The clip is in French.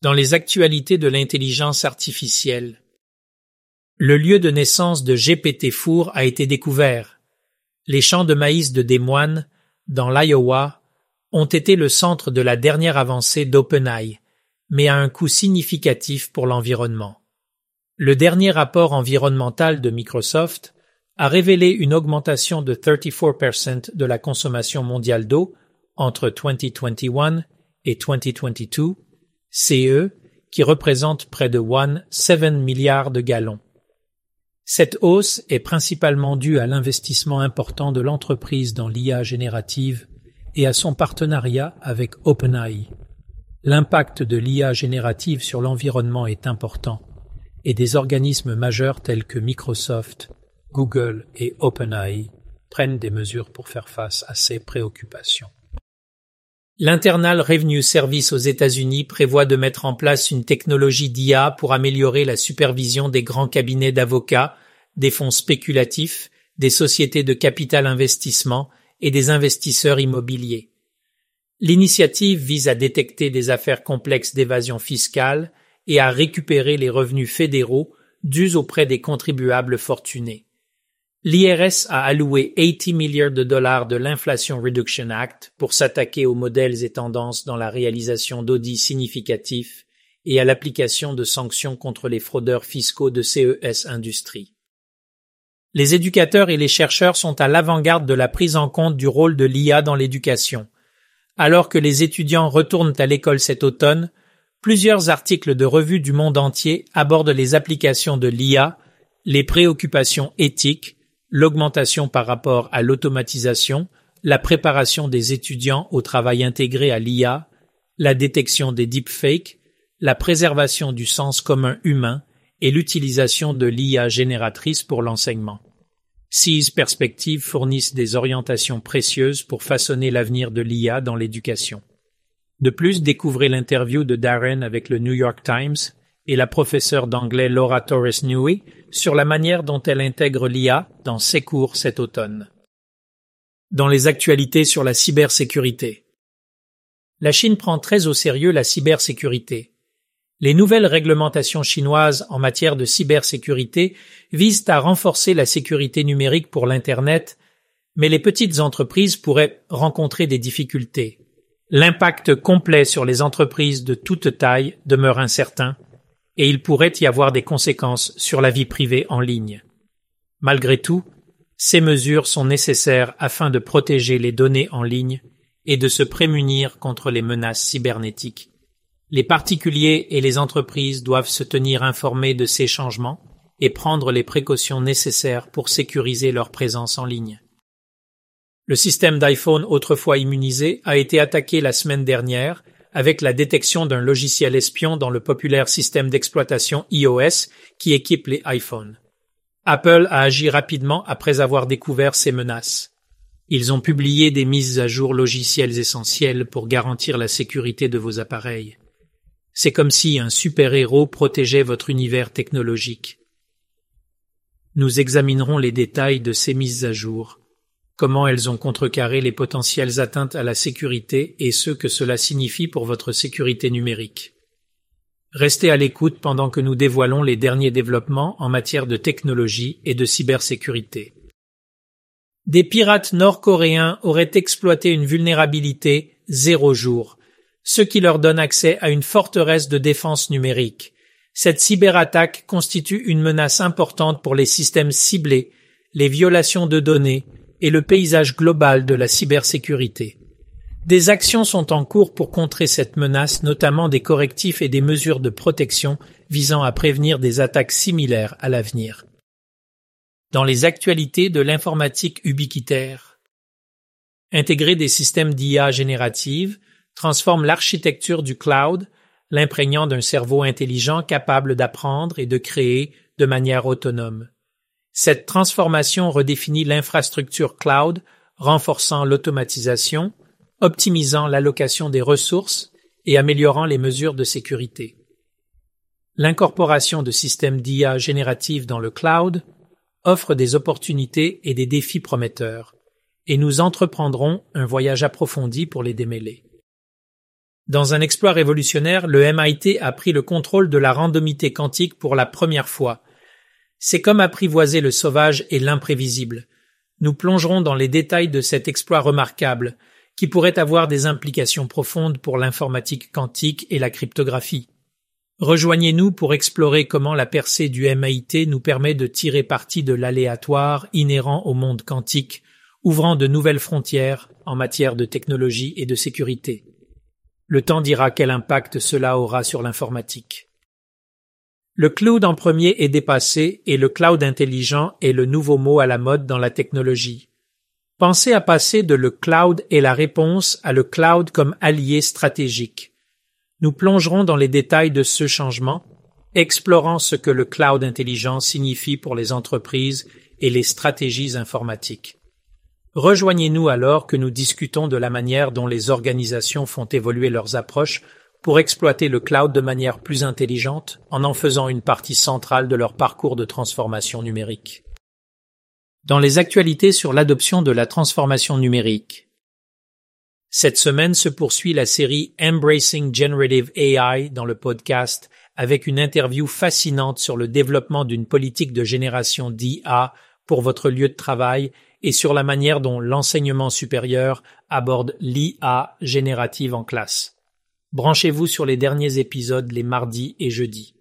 Dans les actualités de l'intelligence artificielle. Le lieu de naissance de GPT-4 a été découvert. Les champs de maïs de Des Moines, dans l'Iowa, ont été le centre de la dernière avancée d'OpenAI, mais à un coût significatif pour l'environnement. Le dernier rapport environnemental de Microsoft a révélé une augmentation de 34% de la consommation mondiale d'eau entre 2021 et 2022, CE, qui représente près de 1,7 milliards de gallons. Cette hausse est principalement due à l'investissement important de l'entreprise dans l'IA générative et à son partenariat avec OpenAI. L'impact de l'IA générative sur l'environnement est important et des organismes majeurs tels que Microsoft, Google et OpenAI prennent des mesures pour faire face à ces préoccupations. L'Internal Revenue Service aux États-Unis prévoit de mettre en place une technologie d'IA pour améliorer la supervision des grands cabinets d'avocats, des fonds spéculatifs, des sociétés de capital investissement et des investisseurs immobiliers. L'initiative vise à détecter des affaires complexes d'évasion fiscale et à récupérer les revenus fédéraux dus auprès des contribuables fortunés. L'IRS a alloué 80 milliards de dollars de l'Inflation Reduction Act pour s'attaquer aux modèles et tendances dans la réalisation d'audits significatifs et à l'application de sanctions contre les fraudeurs fiscaux de CES Industries. Les éducateurs et les chercheurs sont à l'avant-garde de la prise en compte du rôle de l'IA dans l'éducation. Alors que les étudiants retournent à l'école cet automne, plusieurs articles de revues du monde entier abordent les applications de l'IA, les préoccupations éthiques, l'augmentation par rapport à l'automatisation, la préparation des étudiants au travail intégré à l'IA, la détection des deepfakes, la préservation du sens commun humain et l'utilisation de l'IA génératrice pour l'enseignement. Six perspectives fournissent des orientations précieuses pour façonner l'avenir de l'IA dans l'éducation. De plus, découvrez l'interview de Darren avec le New York Times et la professeure d'anglais Laura Torres Newey sur la manière dont elle intègre l'IA dans ses cours cet automne. Dans les actualités sur la cybersécurité. La Chine prend très au sérieux la cybersécurité. Les nouvelles réglementations chinoises en matière de cybersécurité visent à renforcer la sécurité numérique pour l'Internet, mais les petites entreprises pourraient rencontrer des difficultés. L'impact complet sur les entreprises de toute taille demeure incertain, et il pourrait y avoir des conséquences sur la vie privée en ligne. Malgré tout, ces mesures sont nécessaires afin de protéger les données en ligne et de se prémunir contre les menaces cybernétiques. Les particuliers et les entreprises doivent se tenir informés de ces changements et prendre les précautions nécessaires pour sécuriser leur présence en ligne. Le système d'iPhone autrefois immunisé a été attaqué la semaine dernière avec la détection d'un logiciel espion dans le populaire système d'exploitation iOS qui équipe les iPhones. Apple a agi rapidement après avoir découvert ces menaces. Ils ont publié des mises à jour logicielles essentielles pour garantir la sécurité de vos appareils. C'est comme si un super-héros protégeait votre univers technologique. Nous examinerons les détails de ces mises à jour comment elles ont contrecarré les potentielles atteintes à la sécurité et ce que cela signifie pour votre sécurité numérique. Restez à l'écoute pendant que nous dévoilons les derniers développements en matière de technologie et de cybersécurité. Des pirates nord-coréens auraient exploité une vulnérabilité zéro jour, ce qui leur donne accès à une forteresse de défense numérique. Cette cyberattaque constitue une menace importante pour les systèmes ciblés, les violations de données, et le paysage global de la cybersécurité. Des actions sont en cours pour contrer cette menace, notamment des correctifs et des mesures de protection visant à prévenir des attaques similaires à l'avenir. Dans les actualités de l'informatique ubiquitaire, intégrer des systèmes d'IA générative transforme l'architecture du cloud, l'imprégnant d'un cerveau intelligent capable d'apprendre et de créer de manière autonome. Cette transformation redéfinit l'infrastructure cloud, renforçant l'automatisation, optimisant l'allocation des ressources et améliorant les mesures de sécurité. L'incorporation de systèmes d'IA génératifs dans le cloud offre des opportunités et des défis prometteurs, et nous entreprendrons un voyage approfondi pour les démêler. Dans un exploit révolutionnaire, le MIT a pris le contrôle de la randomité quantique pour la première fois. C'est comme apprivoiser le sauvage et l'imprévisible. Nous plongerons dans les détails de cet exploit remarquable, qui pourrait avoir des implications profondes pour l'informatique quantique et la cryptographie. Rejoignez-nous pour explorer comment la percée du MIT nous permet de tirer parti de l'aléatoire inhérent au monde quantique, ouvrant de nouvelles frontières en matière de technologie et de sécurité. Le temps dira quel impact cela aura sur l'informatique. Le cloud en premier est dépassé et le cloud intelligent est le nouveau mot à la mode dans la technologie. Pensez à passer de le cloud et la réponse à le cloud comme allié stratégique. Nous plongerons dans les détails de ce changement, explorant ce que le cloud intelligent signifie pour les entreprises et les stratégies informatiques. Rejoignez-nous alors que nous discutons de la manière dont les organisations font évoluer leurs approches pour exploiter le cloud de manière plus intelligente en en faisant une partie centrale de leur parcours de transformation numérique. Dans les actualités sur l'adoption de la transformation numérique, cette semaine se poursuit la série Embracing Generative AI dans le podcast avec une interview fascinante sur le développement d'une politique de génération d'IA pour votre lieu de travail et sur la manière dont l'enseignement supérieur aborde l'IA générative en classe. Branchez-vous sur les derniers épisodes les mardis et jeudis.